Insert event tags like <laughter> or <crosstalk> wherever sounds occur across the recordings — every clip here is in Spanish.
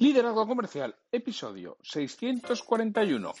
Liderazgo Comercial, episodio 641.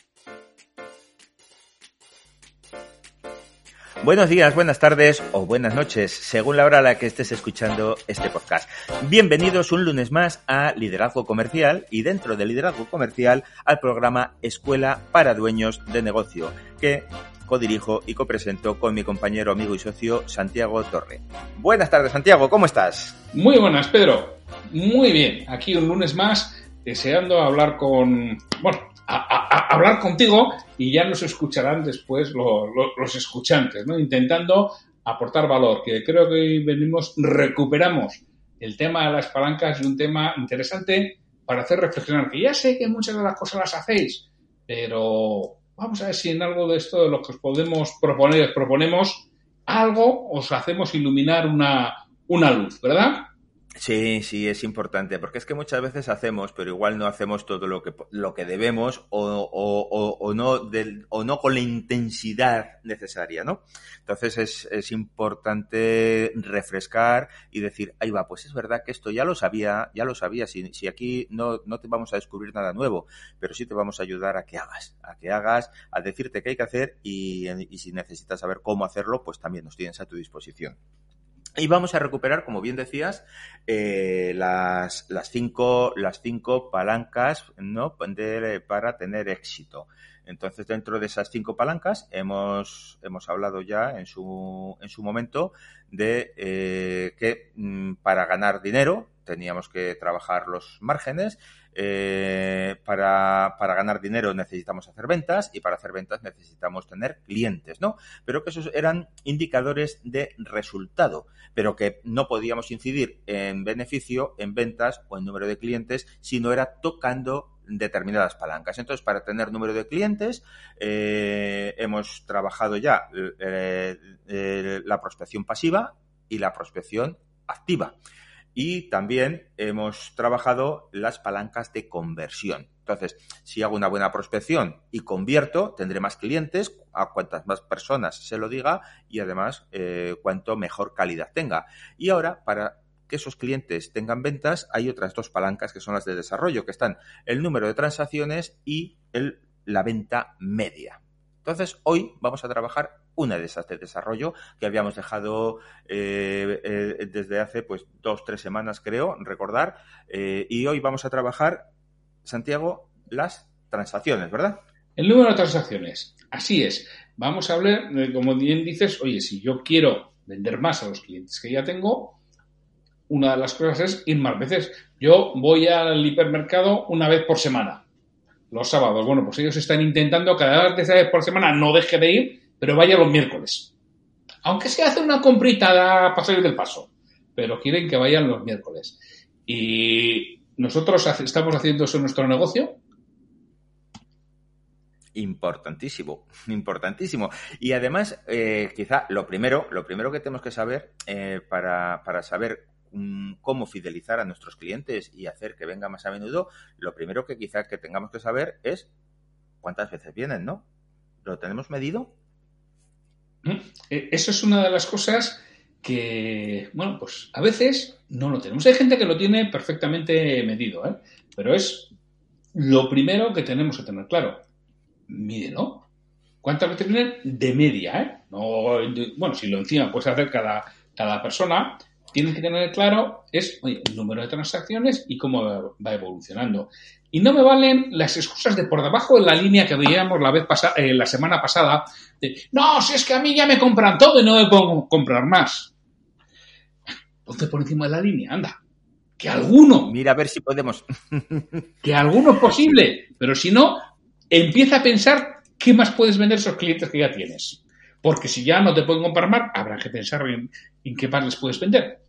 Buenos días, buenas tardes o buenas noches, según la hora a la que estés escuchando este podcast. Bienvenidos un lunes más a Liderazgo Comercial y dentro de Liderazgo Comercial al programa Escuela para Dueños de Negocio, que codirijo y copresento con mi compañero, amigo y socio Santiago Torre. Buenas tardes, Santiago, ¿cómo estás? Muy buenas, Pedro. Muy bien. Aquí un lunes más, deseando hablar con. Bueno, hablar contigo y ya nos escucharán después los escuchantes, ¿no? Intentando aportar valor, que creo que hoy venimos, recuperamos el tema de las palancas y un tema interesante para hacer reflexionar, que ya sé que muchas de las cosas las hacéis, pero vamos a ver si en algo de esto de lo que os podemos proponer, proponemos algo, os hacemos iluminar una, una luz, ¿verdad? Sí, sí, es importante, porque es que muchas veces hacemos, pero igual no hacemos todo lo que, lo que debemos o, o, o, no del, o no con la intensidad necesaria, ¿no? Entonces es, es importante refrescar y decir, ahí va, pues es verdad que esto ya lo sabía, ya lo sabía, si, si aquí no, no te vamos a descubrir nada nuevo, pero sí te vamos a ayudar a que hagas, a que hagas, a decirte qué hay que hacer y, y si necesitas saber cómo hacerlo, pues también nos tienes a tu disposición. Y vamos a recuperar, como bien decías, eh, las, las, cinco, las cinco palancas ¿no? Para tener éxito. Entonces, dentro de esas cinco palancas, hemos, hemos hablado ya en su, en su momento de eh, que mm, para ganar dinero teníamos que trabajar los márgenes eh, para, ganar dinero necesitamos hacer ventas y para hacer ventas necesitamos tener clientes, ¿no? Pero que esos eran indicadores de resultado, pero que no podíamos incidir en beneficio, en ventas o en número de clientes si no era tocando determinadas palancas. Entonces, para tener número de clientes, eh, hemos trabajado ya eh, la prospección pasiva y la prospección activa y también hemos trabajado las palancas de conversión. Entonces, si hago una buena prospección y convierto, tendré más clientes, a cuantas más personas se lo diga y además eh, cuanto mejor calidad tenga. Y ahora, para que esos clientes tengan ventas, hay otras dos palancas que son las de desarrollo, que están el número de transacciones y la venta media. Entonces, hoy vamos a trabajar una de esas de desarrollo que habíamos dejado eh, eh, desde hace pues dos, tres semanas, creo, recordar. Eh, y hoy vamos a trabajar, Santiago, las transacciones, ¿verdad? El número de transacciones. Así es. Vamos a hablar, como bien dices, oye, si yo quiero vender más a los clientes que ya tengo, una de las cosas es ir más veces. Yo voy al hipermercado una vez por semana los sábados. Bueno, pues ellos están intentando cada vez por semana no deje de ir, pero vaya los miércoles. Aunque se hace una comprita para salir del paso, pero quieren que vayan los miércoles. Y nosotros estamos haciendo eso en nuestro negocio. Importantísimo, <laughs> importantísimo. Y además, eh, quizá lo primero, lo primero que tenemos que saber eh, para, para saber cómo fidelizar a nuestros clientes y hacer que venga más a menudo, lo primero que quizá que tengamos que saber es cuántas veces vienen, ¿no? ¿Lo tenemos medido? Mm, e, eso es una de las cosas que, bueno, pues a veces no lo tenemos. Hay gente que lo tiene perfectamente medido, ¿eh? pero es lo primero que tenemos que tener claro. Mídelo. ¿Cuántas veces vienen? De media, ¿eh? No, bueno, si lo encima puedes hacer cada, cada persona, tienen que tener claro es el número de transacciones y cómo va evolucionando. Y no me valen las excusas de por debajo de la línea que veíamos la vez pasada, eh, la semana pasada, de no, si es que a mí ya me compran todo y no me puedo comprar más. Entonces por encima de la línea, anda. Que alguno. Mira a ver si podemos. <laughs> que alguno es posible. Pero si no, empieza a pensar qué más puedes vender esos clientes que ya tienes. Porque si ya no te pueden comprar más, habrá que pensar en, en qué más les puedes vender.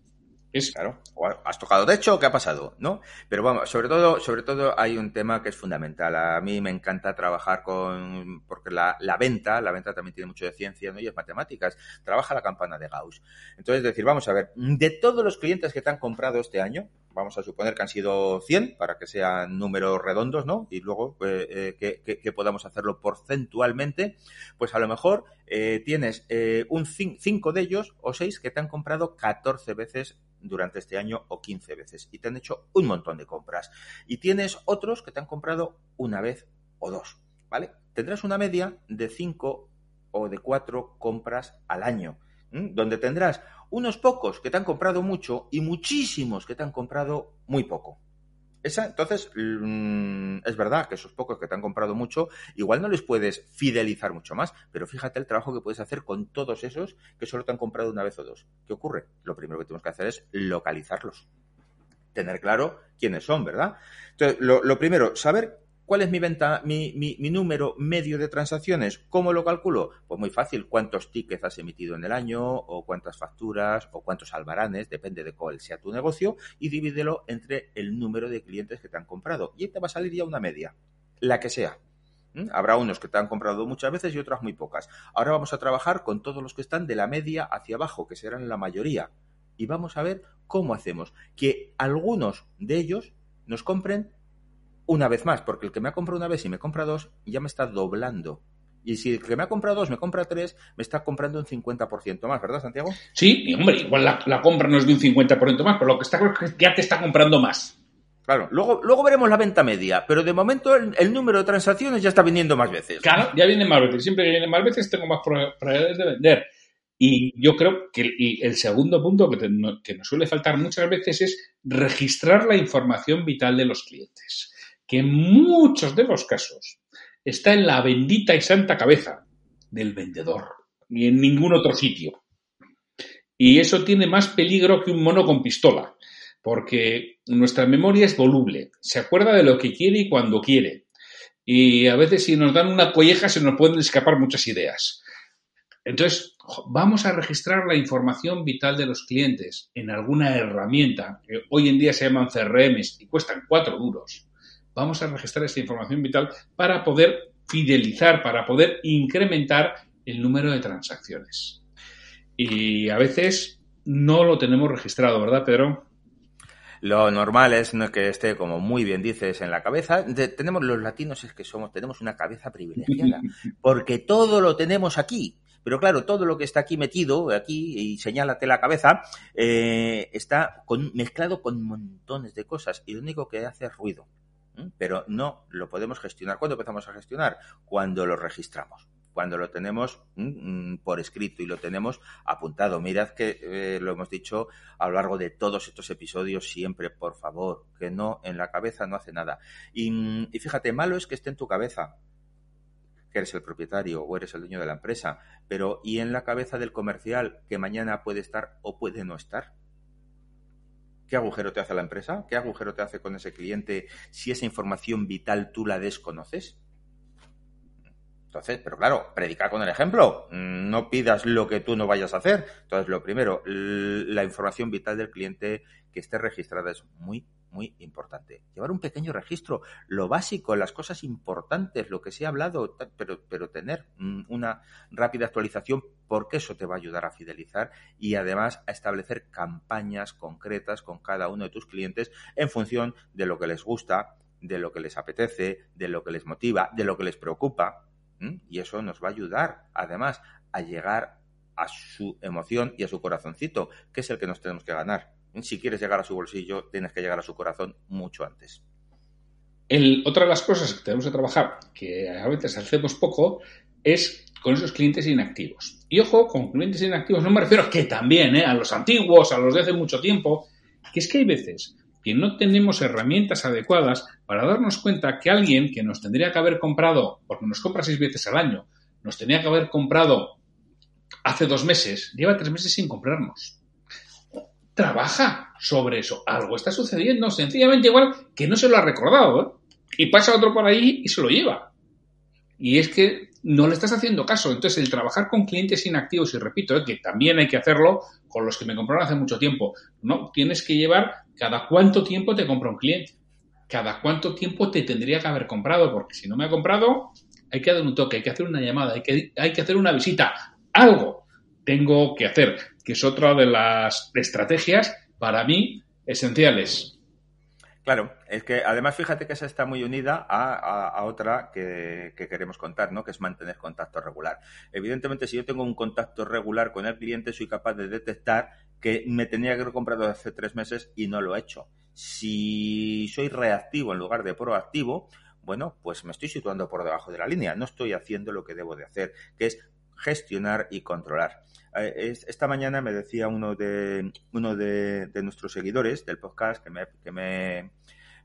Es... Claro, has tocado techo, ¿qué ha pasado? ¿No? Pero vamos, sobre todo, sobre todo hay un tema que es fundamental. A mí me encanta trabajar con, porque la, la venta, la venta también tiene mucho de ciencia, ¿no? Y es matemáticas. Trabaja la campana de Gauss. Entonces, decir, vamos a ver, de todos los clientes que te han comprado este año, vamos a suponer que han sido 100 para que sean números redondos, ¿no? Y luego eh, eh, que, podamos hacerlo porcentualmente, pues a lo mejor eh, tienes un 5 de ellos o 6 que te han comprado 14 veces durante este año o 15 veces y te han hecho un montón de compras. Y tienes otros que te han comprado una vez o dos, ¿vale? Tendrás una media de 5 o de 4 compras al año, donde tendrás unos pocos que te han comprado mucho y muchísimos que te han comprado muy poco. Esa, entonces, mm, es verdad que esos pocos que te han comprado mucho, igual no les puedes fidelizar mucho más, pero fíjate el trabajo que puedes hacer con todos esos que solo te han comprado una vez o dos. ¿Qué ocurre? Lo primero que tenemos que hacer es localizarlos. Tener claro quiénes son, ¿verdad? Entonces, lo, lo primero, saber ¿Cuál es mi venta, mi, número medio de transacciones? ¿Cómo lo calculo? Pues muy fácil, cuántos tickets has emitido en el año, o cuántas facturas, o cuántos albaranes, depende de cuál sea tu negocio, y divídelo entre el número de clientes que te han comprado. Y ahí te va a salir ya una media, la que sea. ¿Mm? Habrá unos que te han comprado muchas veces y otras muy pocas. Ahora vamos a trabajar con todos los que están de la media hacia abajo, que serán la mayoría. Y vamos a ver cómo hacemos que algunos de ellos nos compren una vez más, porque el que me ha comprado una vez y me compra dos, ya me está doblando. Y si el que me ha comprado dos me compra tres, me está comprando un 50% más, ¿verdad, Santiago? Sí, hombre, igual la, compra no es de un 50% más, pero lo que está claro es que ya te está comprando más. Claro, luego, luego veremos la venta media, pero de momento el, número de transacciones ya está viniendo más veces. Claro, ya viene más veces. Siempre que viene más veces tengo más probabilidades de vender. Y yo creo que el, segundo punto que, que nos suele faltar muchas veces es registrar la información vital de los clientes que en muchos de los casos está en la bendita y santa cabeza del vendedor, ni en ningún otro sitio. Y eso tiene más peligro que un mono con pistola, porque nuestra memoria es voluble, se acuerda de lo que quiere y cuando quiere. Y a veces si nos dan una colleja se nos pueden escapar muchas ideas. Entonces, vamos a registrar la información vital de los clientes en alguna herramienta que hoy en día se llaman CRMs y cuestan cuatro duros vamos a registrar esta información vital para poder fidelizar, para poder incrementar el número de transacciones. Y a veces no lo tenemos registrado, ¿verdad, Pedro? Lo normal es que esté, como muy bien dices, en la cabeza. tenemos los latinos es que somos, tenemos una cabeza privilegiada, <laughs> porque todo lo tenemos aquí. Pero claro, todo lo que está aquí metido, aquí, y señálate la cabeza, eh, está mezclado con montones de cosas y lo único que hace es ruido pero no lo podemos gestionar. ¿Cuándo empezamos a gestionar? Cuando lo registramos cuando lo tenemos por escrito y lo tenemos apuntado. Mirad que eh, lo hemos dicho a lo largo de todos estos episodios siempre, por favor, que no en la cabeza no hace nada. Y, fíjate, malo es que esté en tu cabeza, que eres el propietario o eres el dueño de la empresa, pero ¿y en la cabeza del comercial que mañana puede estar o puede no estar? ¿Qué agujero te hace la empresa? ¿Qué agujero te hace con ese cliente si esa información vital tú la desconoces? Entonces, pero claro, predica con el ejemplo. No pidas lo que tú no vayas a hacer. Entonces, lo primero, la información vital del cliente que esté registrada es muy, muy importante. Llevar un pequeño registro, lo básico, las cosas importantes, lo que se ha hablado, pero, pero tener una rápida actualización porque eso te va a ayudar a fidelizar y además a establecer campañas concretas con cada uno de tus clientes en función de lo que les gusta, de lo que les apetece, de lo que les motiva, de lo que les preocupa. Y eso nos va a ayudar, además, a llegar a su emoción y a su corazoncito, que es el que nos tenemos que ganar. Si quieres llegar a su bolsillo, tienes que llegar a su corazón mucho antes. El, otra de las cosas que tenemos que trabajar, que a veces hacemos poco, es con esos clientes inactivos. Y ojo, con clientes inactivos no me refiero a que también, ¿eh? a los antiguos, a los de hace mucho tiempo, que es que hay veces que no tenemos herramientas adecuadas para darnos cuenta que alguien que nos tendría que haber comprado, porque nos compra seis veces al año, nos tenía que haber comprado hace dos meses, lleva tres meses sin comprarnos trabaja sobre eso. Algo está sucediendo, sencillamente igual que no se lo ha recordado, ¿eh? Y pasa otro por ahí y se lo lleva. Y es que no le estás haciendo caso. Entonces, el trabajar con clientes inactivos, y repito, ¿eh? que también hay que hacerlo con los que me compraron hace mucho tiempo, ¿no? Tienes que llevar cada cuánto tiempo te compra un cliente. Cada cuánto tiempo te tendría que haber comprado, porque si no me ha comprado, hay que dar un toque, hay que hacer una llamada, hay que, hay que hacer una visita, algo tengo que hacer que es otra de las estrategias para mí esenciales. Claro, es que además fíjate que esa está muy unida a, otra que, queremos contar, ¿no? Que es mantener contacto regular. Evidentemente, si yo tengo un contacto regular con el cliente, soy capaz de detectar que me tenía que haber comprado hace tres meses y no lo he hecho. Si soy reactivo en lugar de proactivo, bueno, pues me estoy situando por debajo de la línea, no estoy haciendo lo que debo de hacer, que es gestionar y controlar. Eh, esta mañana me decía uno de uno de, nuestros seguidores del podcast que me, que me,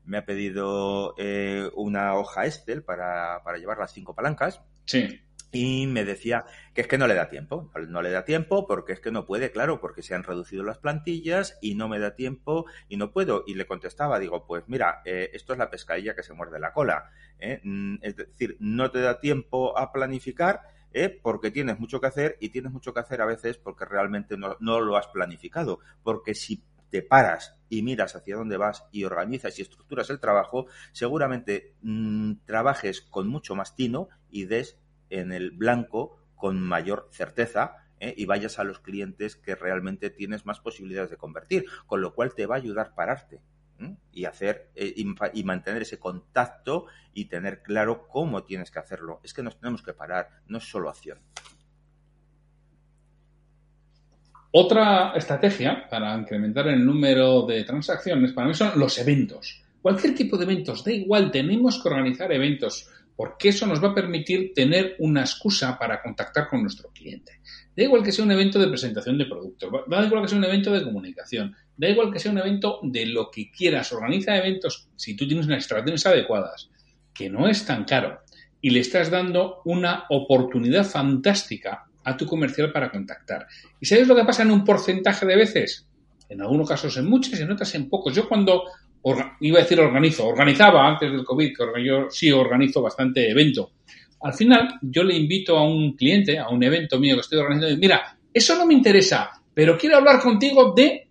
me ha pedido eh, una hoja Excel para, para llevar las cinco palancas. Sí. Y me decía que es que no le da tiempo. No le da tiempo porque es que no puede, claro, porque se han reducido las plantillas y no me da tiempo y no puedo. Y le contestaba, digo, pues mira, eh, esto es la pescadilla que se muerde la cola. Mm, es decir, no te da tiempo a planificar ¿eh? porque tienes mucho que hacer y tienes mucho que hacer a veces porque realmente no, lo has planificado. Porque si te paras y miras hacia dónde vas y organizas y estructuras el trabajo, seguramente mm, trabajes con mucho más tino y des en el blanco con mayor certeza ¿eh? y vayas a los clientes que realmente tienes más posibilidades de convertir, con lo cual te va a ayudar a pararte y hacer eh, y, mantener ese contacto y tener claro cómo tienes que hacerlo. Es que nos tenemos que parar, no es solo acción. Otra estrategia para incrementar el número de transacciones para mí son los eventos. Cualquier tipo de eventos, da igual, tenemos que organizar eventos porque eso nos va a permitir tener una excusa para contactar con nuestro cliente. Da igual que sea un evento de presentación de productos, da igual que sea un evento de comunicación, da igual que sea un evento de lo que quieras, organiza eventos si tú tienes unas estrategias adecuadas, que no es tan caro, y le estás dando una oportunidad fantástica a tu comercial para contactar. ¿Y sabes lo que pasa en un porcentaje de veces? En algunos casos en muchas y en otras en pocos. Yo cuando iba a decir organizo, organizaba antes del COVID, que yo sí organizo bastante evento. Al final, yo le invito a un cliente, a un evento mío que estoy organizando, y mira, eso no me interesa, pero quiero hablar contigo de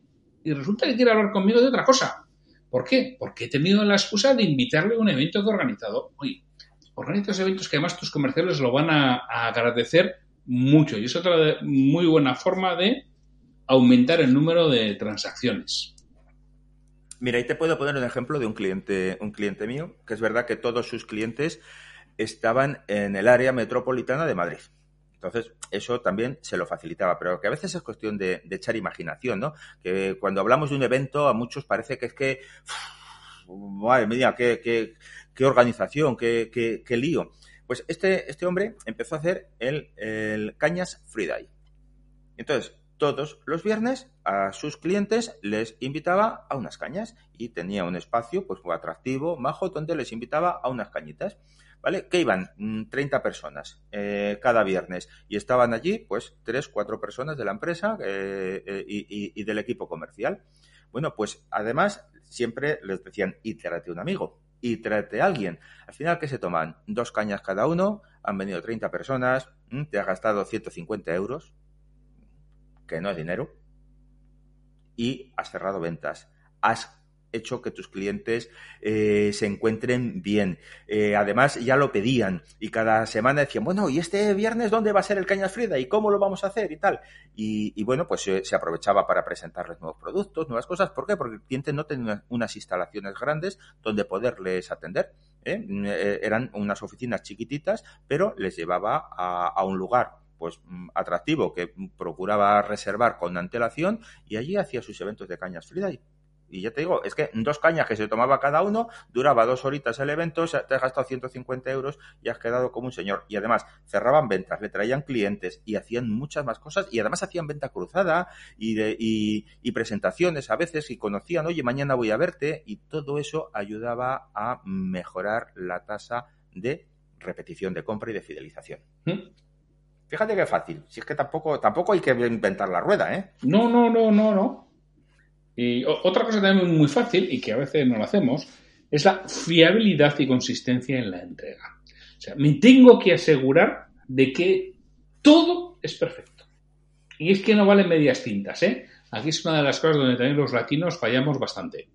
y resulta que quiere hablar conmigo de otra cosa. ¿Por qué? Porque he tenido la excusa de invitarle a un evento que he organizado. Oye, organizas eventos que además tus comerciales lo van a, agradecer mucho y es otra muy buena forma de aumentar el número de transacciones. Mira, ahí te puedo poner un ejemplo de un cliente, un cliente mío, que es verdad que todos sus clientes estaban en el área metropolitana de Madrid. Entonces, eso también se lo facilitaba, pero que a veces es cuestión de, echar imaginación, ¿no? Que cuando hablamos de un evento, a muchos parece que es que, madre mía, qué, organización, qué, lío. Pues este, este hombre empezó a hacer el Cañas Friday. Entonces, todos los viernes a sus clientes les invitaba a unas cañas y tenía un espacio pues atractivo, majo, donde les invitaba a unas cañitas. ¿vale? Que iban 30 mm, personas eh, cada viernes y estaban allí, pues, 3, 4 personas de la empresa eh, eh, y, del equipo comercial. Bueno, pues además siempre les decían, y tráete un amigo, y tráete a alguien. Al final, ¿qué se toman? Dos cañas cada uno, han venido 30 personas, mm, te has gastado 150 euros, que no es dinero, y has cerrado ventas. Has hecho que tus clientes eh, se encuentren bien. Eh, además, ya lo pedían y cada semana decían, bueno, ¿y este viernes dónde va a ser el Cañas Frida? ¿Y cómo lo vamos a hacer? Y tal. Y, bueno, pues se aprovechaba para presentarles nuevos productos, nuevas cosas. ¿Por qué? Porque el cliente no tenía unas instalaciones grandes donde poderles atender. ¿eh? eran unas oficinas chiquititas, pero les llevaba a, un lugar pues mm, atractivo que procuraba reservar con antelación y allí hacía sus eventos de cañas Friday. Y ya te digo, es que dos cañas que se tomaba cada uno, duraba dos horitas el evento, te has gastado 150 euros y has quedado como un señor. Y además, cerraban ventas, le traían clientes y hacían muchas más cosas y además hacían venta cruzada y, de, y, presentaciones a veces y conocían, oye, mañana voy a verte y todo eso ayudaba a mejorar la tasa de repetición de compra y de fidelización. ¿Mm? Fíjate qué fácil. Si es que tampoco, tampoco hay que inventar la rueda, ¿eh? No, no, no, no, no. Y otra cosa también muy fácil y que a veces no lo hacemos es la fiabilidad y consistencia en la entrega. O sea, me tengo que asegurar de que todo es perfecto. Y es que no valen medias tintas, ¿eh? Aquí es una de las cosas donde también los latinos fallamos bastante.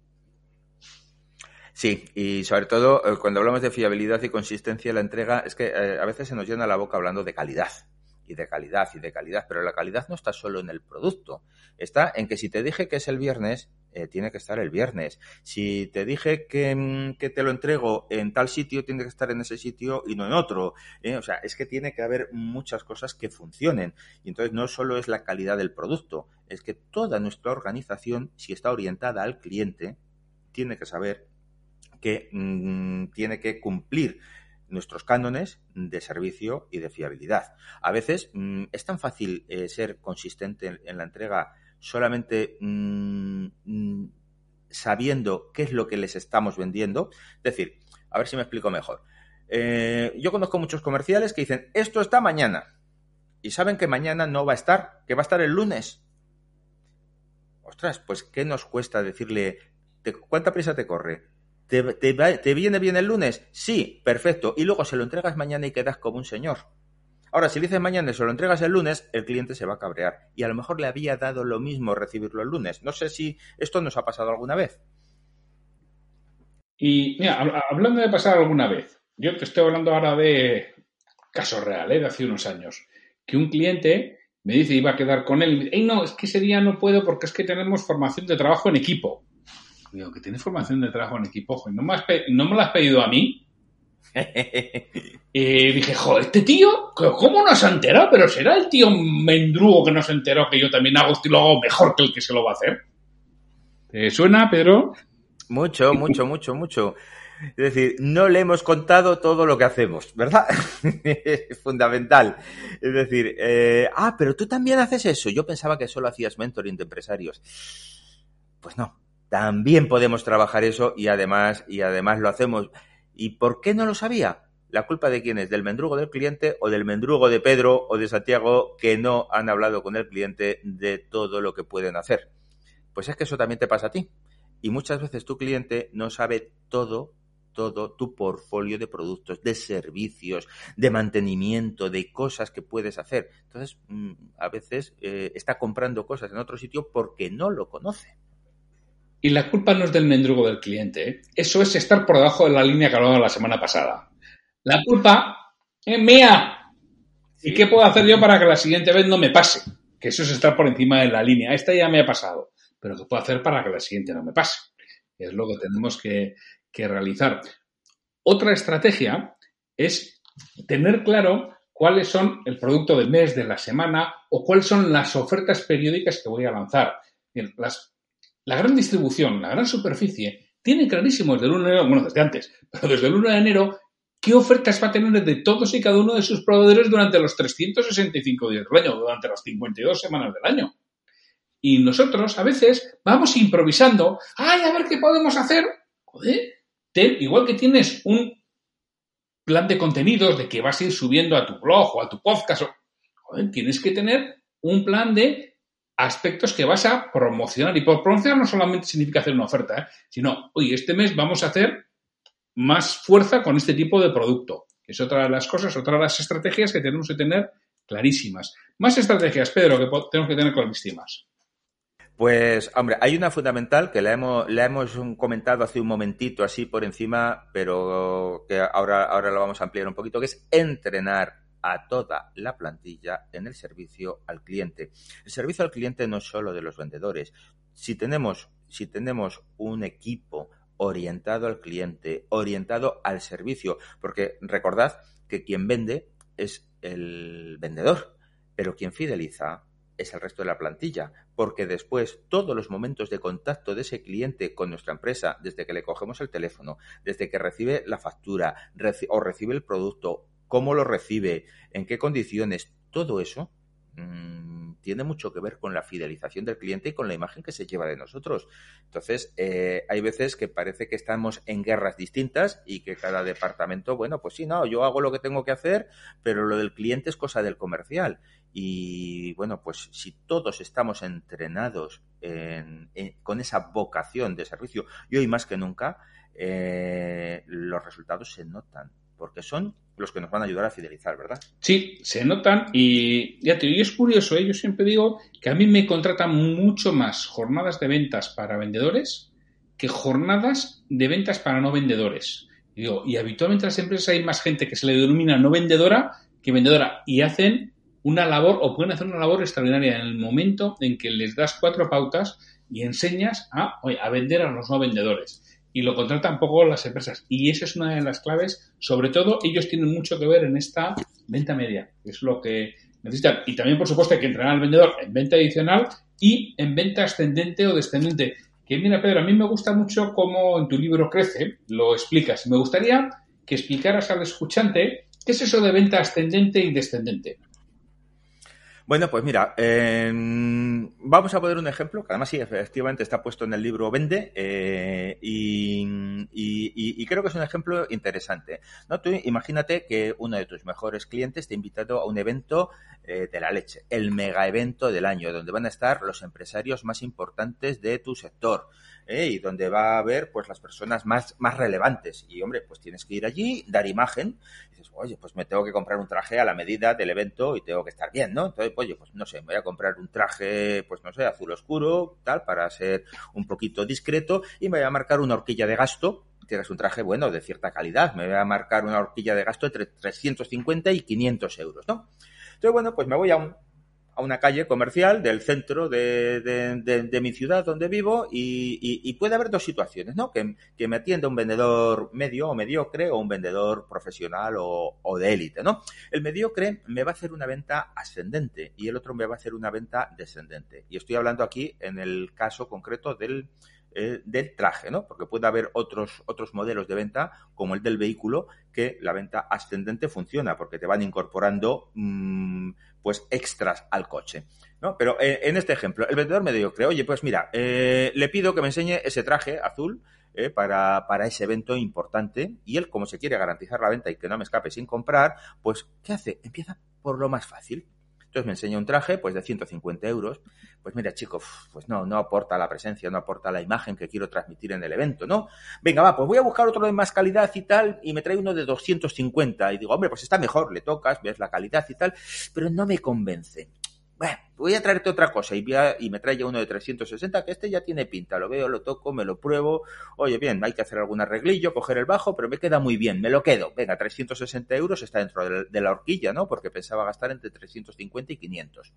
Sí, y sobre todo eh, cuando hablamos de fiabilidad y consistencia en la entrega, es que eh, a veces se nos llena la boca hablando de calidad y de calidad y de calidad, pero la calidad no está solo en el producto, está en que si te dije que es el viernes, eh, tiene que estar el viernes. Si te dije que, mm, que, te lo entrego en tal sitio, tiene que estar en ese sitio y no en otro. ¿eh? O sea, es que tiene que haber muchas cosas que funcionen. Y entonces no solo es la calidad del producto, es que toda nuestra organización, si está orientada al cliente, tiene que saber que mm, tiene que cumplir nuestros cánones de servicio y de fiabilidad. A veces mm, es tan fácil eh, ser consistente en la entrega solamente mm, mm, sabiendo qué es lo que les estamos vendiendo. Es decir, a ver si me explico mejor. Eh, yo conozco muchos comerciales que dicen, esto está mañana. Y saben que mañana no va a estar, que va a estar el lunes. Ostras, pues ¿qué nos cuesta decirle, ¿cuánta prisa te corre? ¿Te, ¿Te viene bien el lunes? Sí, perfecto. Y luego se lo entregas mañana y quedas como un señor. Ahora, si dices mañana y se lo entregas el lunes, el cliente se va a cabrear. Y a lo mejor le había dado lo mismo recibirlo el lunes. No sé si esto nos ha pasado alguna vez. Y mira, hablando de pasar alguna vez, yo te estoy hablando ahora de caso real, ¿eh? de hace unos años, que un cliente me dice iba a quedar con él y no, es que ese día no puedo porque es que tenemos formación de trabajo en equipo. Que tienes formación de trabajo en equipo, ¿no me, ¿no me lo has pedido a mí? <laughs> y dije, joder, este tío, ¿cómo no se ha enterado? Pero será el tío mendrugo que no se enteró que yo también hago y lo hago mejor que el que se lo va a hacer. ¿Te suena, Pedro? Mucho, mucho, mucho, mucho. Es decir, no le hemos contado todo lo que hacemos, ¿verdad? es <laughs> fundamental. Es decir, eh, ah, pero tú también haces eso. Yo pensaba que solo hacías mentoring de empresarios. Pues no, también podemos trabajar eso y además, y además lo hacemos ¿Y por qué no lo sabía? ¿La culpa de quién es? ¿Del mendrugo del cliente o del mendrugo de Pedro o de Santiago que no han hablado con el cliente de todo lo que pueden hacer? Pues es que eso también te pasa a ti. Y muchas veces tu cliente no sabe todo, todo tu portfolio de productos, de servicios, de mantenimiento, de cosas que puedes hacer. Entonces, mm, a veces eh, está comprando cosas en otro sitio porque no lo conoce. Y la culpa no es del mendrugo del cliente. ¿eh? Eso es estar por debajo de la línea que hablamos la semana pasada. La culpa es mía. ¿Y qué puedo hacer yo para que la siguiente vez no me pase? Que eso es estar por encima de la línea. Esta ya me ha pasado. Pero ¿qué puedo hacer para que la siguiente no me pase? Es lo que tenemos que, que realizar. Otra estrategia es tener claro cuáles son el producto del mes, de la semana o cuáles son las ofertas periódicas que voy a lanzar. Bien, las la gran distribución, la gran superficie, tiene clarísimo desde el 1 de enero, bueno, desde antes, pero desde el 1 de enero, qué ofertas va a tener de todos y cada uno de sus proveedores durante los 365 días del año, durante las 52 semanas del año. Y nosotros a veces vamos improvisando, ay, a ver qué podemos hacer. Joder, igual que tienes un plan de contenidos de que vas a ir subiendo a tu blog o a tu podcast, joder, tienes que tener un plan de aspectos que vas a promocionar. Y por promocionar no solamente significa hacer una oferta, ¿eh? sino, oye, este mes vamos a hacer más fuerza con este tipo de producto. Es otra de las cosas, otra de las estrategias que tenemos que tener clarísimas. Más estrategias, Pedro, que tenemos que tener clarísimas. Pues, hombre, hay una fundamental que la hemos, hemos comentado hace un momentito así por encima, pero que ahora, ahora la vamos a ampliar un poquito, que es entrenar a toda la plantilla en el servicio al cliente. El servicio al cliente no es solo de los vendedores. Si tenemos, si tenemos un equipo orientado al cliente, orientado al servicio, porque recordad que quien vende es el vendedor, pero quien fideliza es el resto de la plantilla, porque después todos los momentos de contacto de ese cliente con nuestra empresa, desde que le cogemos el teléfono, desde que recibe la factura o recibe el producto cómo lo recibe, en qué condiciones, todo eso mmm, tiene mucho que ver con la fidelización del cliente y con la imagen que se lleva de nosotros. Entonces, eh, hay veces que parece que estamos en guerras distintas y que cada departamento, bueno, pues sí, no, yo hago lo que tengo que hacer, pero lo del cliente es cosa del comercial. Y bueno, pues si todos estamos entrenados con esa vocación de servicio, y hoy más que nunca, eh, los resultados se notan porque son los que nos van a ayudar a fidelizar, ¿verdad? Sí, se notan y ya te digo, es curioso, ¿eh? yo siempre digo que a mí me contratan mucho más jornadas de ventas para vendedores que jornadas de ventas para no vendedores. Y, digo, y habitualmente en las empresas hay más gente que se le denomina no vendedora que vendedora y hacen una labor o pueden hacer una labor extraordinaria en el momento en que les das cuatro pautas y enseñas a, a vender a los no vendedores. Y lo contratan poco las empresas. Y esa es una de las claves. Sobre todo, ellos tienen mucho que ver en esta venta media. Es lo que necesitan. Y también, por supuesto, hay que entrenar al vendedor en venta adicional y en venta ascendente o descendente. Que mira, Pedro, a mí me gusta mucho cómo en tu libro crece, lo explicas. Me gustaría que explicaras al escuchante qué es eso de venta ascendente y descendente. Bueno, pues mira, em, vamos a poner un ejemplo, que además sí, efectivamente está puesto en el libro Vende, eh, y, creo que es un ejemplo interesante. ¿no? Tú imagínate que uno de tus mejores clientes te ha invitado a un evento eh, de la leche, el mega evento del año, donde van a estar los empresarios más importantes de tu sector. ¿Eh? y donde va a haber pues las personas más, más relevantes. Y hombre, pues tienes que ir allí, dar imagen, y dices, oye, pues me tengo que comprar un traje a la medida del evento y tengo que estar bien, ¿no? Entonces, oye, pues no sé, me voy a comprar un traje, pues no sé, azul oscuro, tal, para ser un poquito discreto, y me voy a marcar una horquilla de gasto tienes un traje bueno de cierta calidad, me voy a marcar una horquilla de gasto entre 350 y 500 euros, ¿no? Entonces, bueno, pues me voy a un a una calle comercial del centro de, de, mi ciudad donde vivo y, puede haber dos situaciones, ¿no? Que, que, me atienda un vendedor medio o mediocre o un vendedor profesional o, o de élite, ¿no? El mediocre me va a hacer una venta ascendente y el otro me va a hacer una venta descendente. Y estoy hablando aquí en el caso concreto del eh, del traje, ¿no? Porque puede haber otros, otros modelos de venta, como el del vehículo, que la venta ascendente funciona, porque te van incorporando mm, pues extras al coche. ¿no? Pero eh, en este ejemplo, el vendedor me dijo, oye, pues mira, eh, le pido que me enseñe ese traje azul para, para, ese evento importante y él, como se quiere garantizar la venta y que no me escape sin comprar, pues, ¿qué hace? Empieza por lo más fácil. Entonces me enseña un traje, pues de 150 euros. Pues mira, chico, pues no, no aporta la presencia, no aporta la imagen que quiero transmitir en el evento, ¿no? Venga, va, pues voy a buscar otro de más calidad y tal, y me trae uno de 250. Y digo, hombre, pues está mejor, le tocas, ves la calidad y tal, pero no me convence bueno, voy a traerte otra cosa y, me trae uno de 360, que este ya tiene pinta, lo veo, lo toco, me lo pruebo, oye, bien, hay que hacer algún arreglillo, coger el bajo, pero me queda muy bien, me lo quedo, venga, 360 euros está dentro de la horquilla, ¿no? Porque pensaba gastar entre 350 y 500.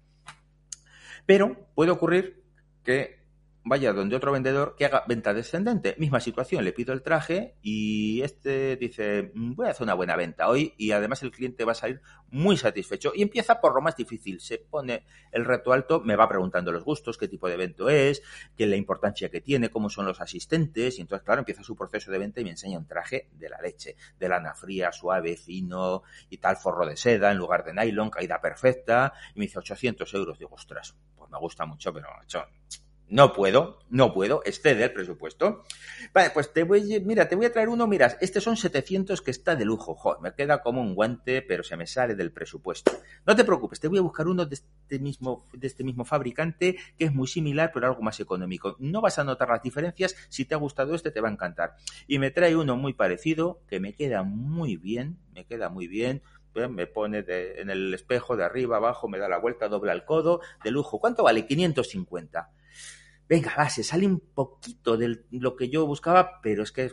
Pero puede ocurrir que vaya donde otro vendedor que haga venta descendente. Misma situación, le pido el traje y este dice, mm, voy a hacer una buena venta hoy y además el cliente va a salir muy satisfecho y empieza por lo más difícil. Se pone el reto alto, me va preguntando los gustos, qué tipo de evento es, qué la importancia que tiene, cómo son los asistentes y entonces, claro, empieza su proceso de venta y me enseña un traje de la leche, de lana fría, suave, fino y tal, forro de seda en lugar de nylon, caída perfecta y me dice 800 euros. Digo, ostras, pues me gusta mucho, pero no puedo, no puedo, excede el presupuesto. Vale, pues te voy, mira, te voy a traer uno, mira, este son 700 que está de lujo, me queda como un guante, pero se me sale del presupuesto. No te preocupes, te voy a buscar uno de este mismo, de este mismo fabricante que es muy similar, pero algo más económico. No vas a notar las diferencias, si te ha gustado este te va a encantar. Y me trae uno muy parecido, que me queda muy bien, me queda muy bien, me pone en el espejo de arriba, abajo, me da la vuelta, dobla el codo, de lujo. ¿Cuánto vale? 550 venga, va, se sale un poquito de lo que yo buscaba, pero es que,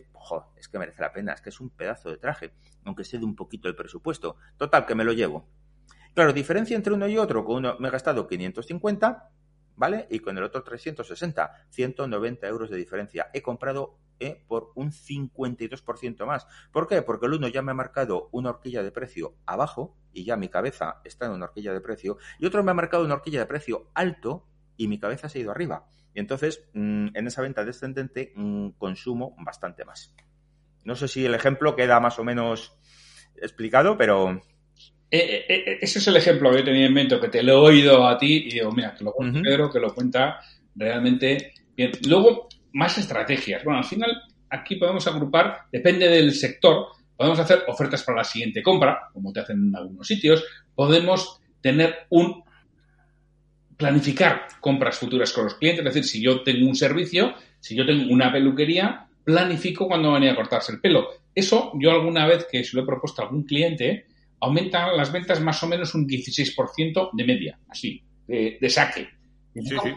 es que merece la pena, es que es un pedazo de traje, aunque sea de un poquito el presupuesto. Total, que me lo llevo. Claro, diferencia entre uno y otro, con uno me he gastado 550, ¿vale? Y con el otro 360, 190 euros de diferencia. He comprado eh, por un 52% más. ¿Por qué? Porque el uno ya me ha marcado una horquilla de precio abajo y ya mi cabeza está en una horquilla de precio, y otro me ha marcado una horquilla de precio alto y mi cabeza se ha ido arriba. Y entonces, mm, en esa venta descendente, mm, consumo bastante más. No sé si el ejemplo queda más o menos explicado, pero... Eh, eh, eh, ese es el ejemplo que yo tenía en mente, que te lo he oído a ti y digo, mira, que lo cuenta Pedro, que lo cuenta realmente bien. Luego, más estrategias. Bueno, al final, aquí podemos agrupar, depende del sector, podemos hacer ofertas para la siguiente compra, como te hacen en algunos sitios, podemos tener un planificar compras futuras con los clientes. Es decir, si yo tengo un servicio, si yo tengo una peluquería, planifico cuando van a cortarse el pelo. Eso yo alguna vez que se lo he propuesto a algún cliente, aumenta las ventas más o menos un 16% de media, así, de, saque.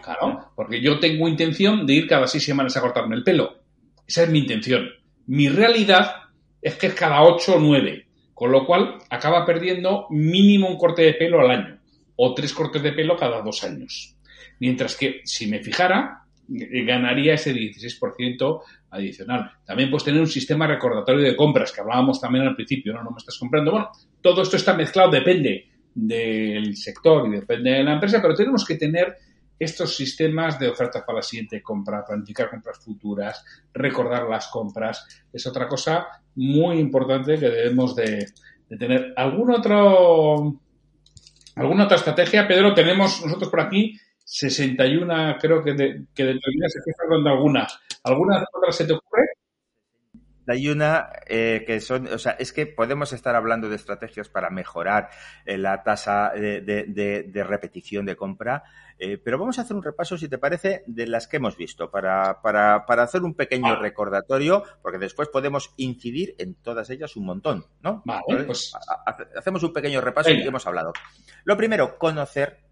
Claro, porque yo tengo intención de ir cada seis semanas a cortarme el pelo. Esa es mi intención. Mi realidad es que es cada ocho o nueve, con lo cual acaba perdiendo mínimo un corte de pelo al año. O tres cortes de pelo cada dos años. Mientras que si me fijara, eh, ganaría ese 16% adicional. También puedes tener un sistema recordatorio de compras, que hablábamos también al principio, ¿no? No me estás comprando. Bueno, todo esto está mezclado, depende del sector y depende de la empresa, pero tenemos que tener estos sistemas de ofertas para la siguiente compra, planificar compras futuras, recordar las compras, es otra cosa muy importante que debemos de, tener. ¿Algún otro, ¿Alguna otra estrategia? Pedro, tenemos nosotros por aquí 61, creo que, de, que determinas que estás hablando algunas. ¿Alguna otras se te ocurre? Hay una eh, que son, o sea, es que podemos estar hablando de estrategias para mejorar eh, la tasa de, repetición de compra, eh, pero vamos a hacer un repaso, si te parece, de las que hemos visto, para, para, para hacer un pequeño recordatorio, porque después podemos incidir en todas ellas un montón, ¿no? Vale, pues... Hacemos un pequeño repaso y hemos hablado. Lo primero, conocer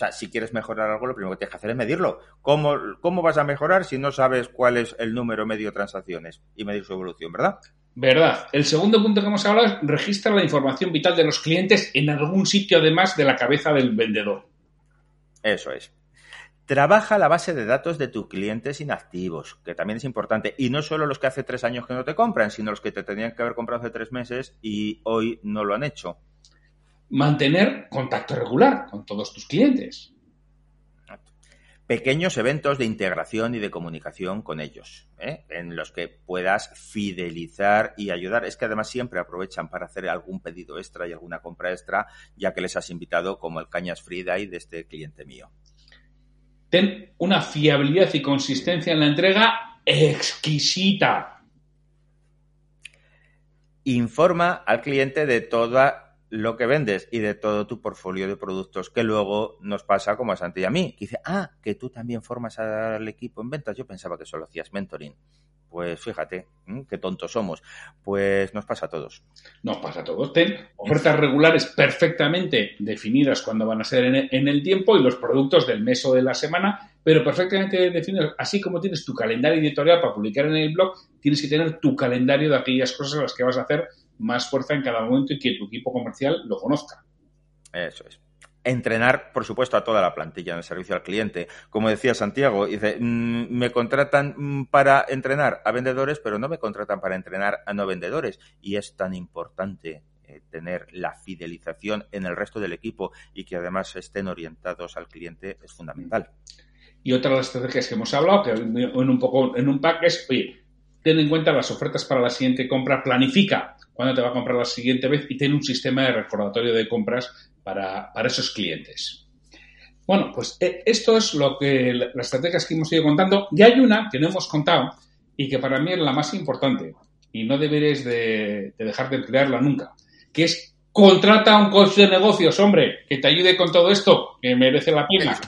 sea, si quieres mejorar algo, lo primero que tienes que hacer es medirlo. ¿Cómo, ¿Cómo vas a mejorar si no sabes cuál es el número medio de transacciones y medir su evolución, verdad? Verdad. El segundo punto que hemos hablado es registrar la información vital de los clientes en algún sitio además de la cabeza del vendedor. Eso es. Trabaja la base de datos de tus clientes inactivos, que también es importante. Y no solo los que hace tres años que no te compran, sino los que te tenían que haber comprado hace tres meses y hoy no lo han hecho mantener contacto regular con todos tus clientes. Pequeños eventos de integración y de comunicación con ellos, ¿eh? en los que puedas fidelizar y ayudar. Es que además siempre aprovechan para hacer algún pedido extra y alguna compra extra, ya que les has invitado como el Cañas Friday de este cliente mío. Ten una fiabilidad y consistencia en la entrega exquisita. Informa al cliente de toda lo que vendes y de todo tu portfolio de productos que luego nos pasa como a Santi y a mí, que dice, ah, que tú también formas al equipo en ventas. Yo pensaba que solo hacías mentoring. Pues fíjate, qué tontos somos. Pues nos pasa a todos. Nos pasa a todos. Ten ofertas regulares perfectamente definidas cuando van a ser en el tiempo y los productos del mes o de la semana, pero perfectamente definidos. Así como tienes tu calendario editorial para publicar en el blog, tienes que tener tu calendario de aquellas cosas a las que vas a hacer más fuerza en cada momento y que tu equipo comercial lo conozca. Eso es. Entrenar, por supuesto, a toda la plantilla en el servicio al cliente. Como decía Santiago, dice, mm, me contratan mm, para entrenar a vendedores, pero no me contratan para entrenar a no vendedores. Y es tan importante eh, tener la fidelización en el resto del equipo y que además estén orientados al cliente es fundamental. Y otra de las estrategias que hemos hablado, que en un poco en un pack es, oye, ten en cuenta las ofertas para la siguiente compra, planifica cuándo te va a comprar la siguiente vez y ten un sistema de recordatorio de compras para, esos clientes. Bueno, pues eh, esto es lo que las estrategias que hemos ido contando. Y hay una que no hemos contado y que para mí es la más importante y no deberes de, dejar de emplearla nunca, que es contrata a un coach de negocios, hombre, que te ayude con todo esto, que merece la pena.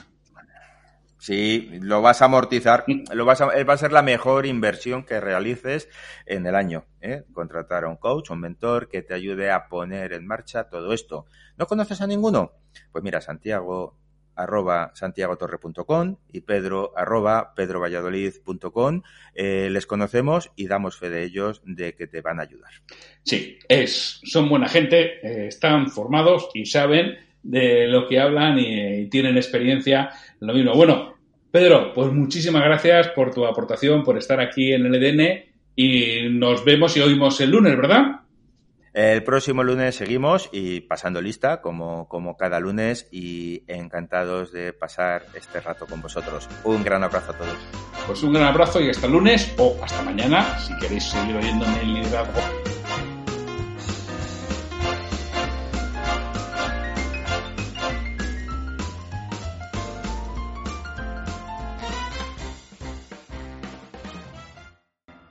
Sí, lo vas a amortizar, lo vas a, va a ser la mejor inversión que realices en el año. ¿eh? Contratar a un coach, un mentor que te ayude a poner en marcha todo esto. ¿No conoces a ninguno? Pues mira, Santiago arroba santiagotorre.com y pedro arroba pedrovalladolid.com eh, les conocemos y damos fe de ellos de que te van a ayudar. Sí, es, son buena gente, eh, están formados y saben de lo que hablan y, y tienen experiencia lo mismo. Bueno, Pedro, pues muchísimas gracias por tu aportación, por estar aquí en el EDN y nos vemos y oímos el lunes, ¿verdad? El próximo lunes seguimos y pasando lista como, como cada lunes y encantados de pasar este rato con vosotros. Un gran abrazo a todos. Pues un gran abrazo y hasta el lunes o hasta mañana si queréis seguir oyéndome el liderazgo